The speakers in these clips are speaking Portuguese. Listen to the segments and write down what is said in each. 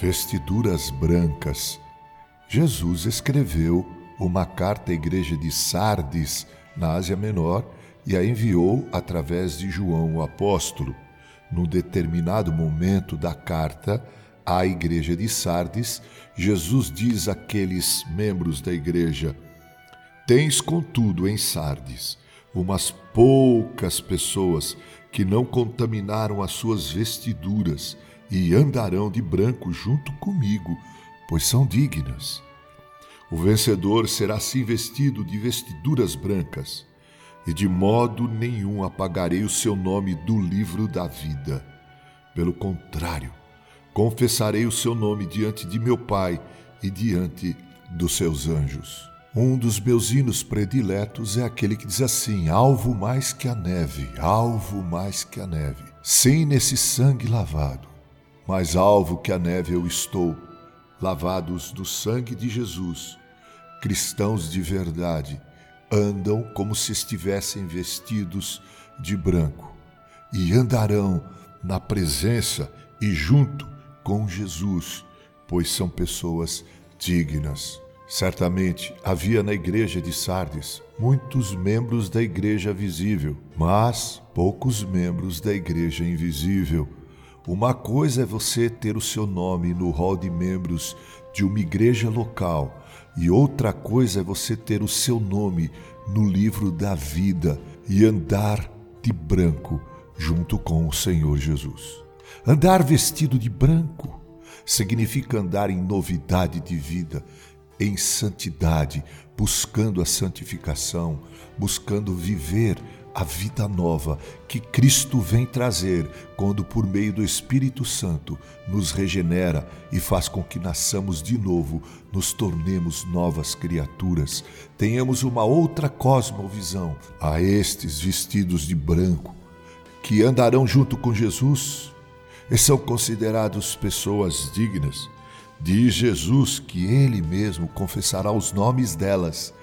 vestiduras brancas. Jesus escreveu uma carta à igreja de Sardes, na Ásia Menor, e a enviou através de João o apóstolo. Num determinado momento da carta à igreja de Sardes, Jesus diz àqueles membros da igreja: Tens, contudo, em Sardes umas poucas pessoas que não contaminaram as suas vestiduras e andarão de branco junto comigo, pois são dignas. O vencedor será assim vestido de vestiduras brancas, e de modo nenhum apagarei o seu nome do livro da vida. Pelo contrário, confessarei o seu nome diante de meu Pai e diante dos seus anjos. Um dos meus hinos prediletos é aquele que diz assim: Alvo mais que a neve, alvo mais que a neve. Sim, nesse sangue lavado, mais alvo que a neve eu estou, lavados do sangue de Jesus. Cristãos de verdade andam como se estivessem vestidos de branco e andarão na presença e junto com Jesus, pois são pessoas dignas. Certamente havia na igreja de Sardes muitos membros da igreja visível, mas poucos membros da igreja invisível. Uma coisa é você ter o seu nome no hall de membros de uma igreja local, e outra coisa é você ter o seu nome no livro da vida e andar de branco junto com o Senhor Jesus. Andar vestido de branco significa andar em novidade de vida, em santidade, buscando a santificação, buscando viver a vida nova que Cristo vem trazer quando, por meio do Espírito Santo, nos regenera e faz com que nasçamos de novo, nos tornemos novas criaturas, tenhamos uma outra cosmovisão. A estes vestidos de branco, que andarão junto com Jesus, e são considerados pessoas dignas Diz Jesus que ele mesmo confessará os nomes delas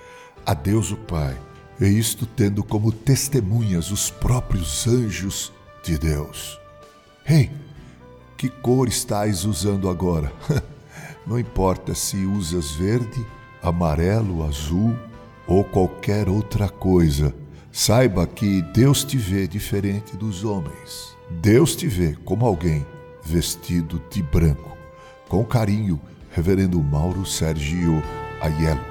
a Deus o Pai, e isto tendo como testemunhas os próprios anjos de Deus. Ei, que cor estás usando agora? Não importa se usas verde, amarelo, azul ou qualquer outra coisa. Saiba que Deus te vê diferente dos homens. Deus te vê como alguém vestido de branco. Com carinho, Reverendo Mauro Sergio Aiello.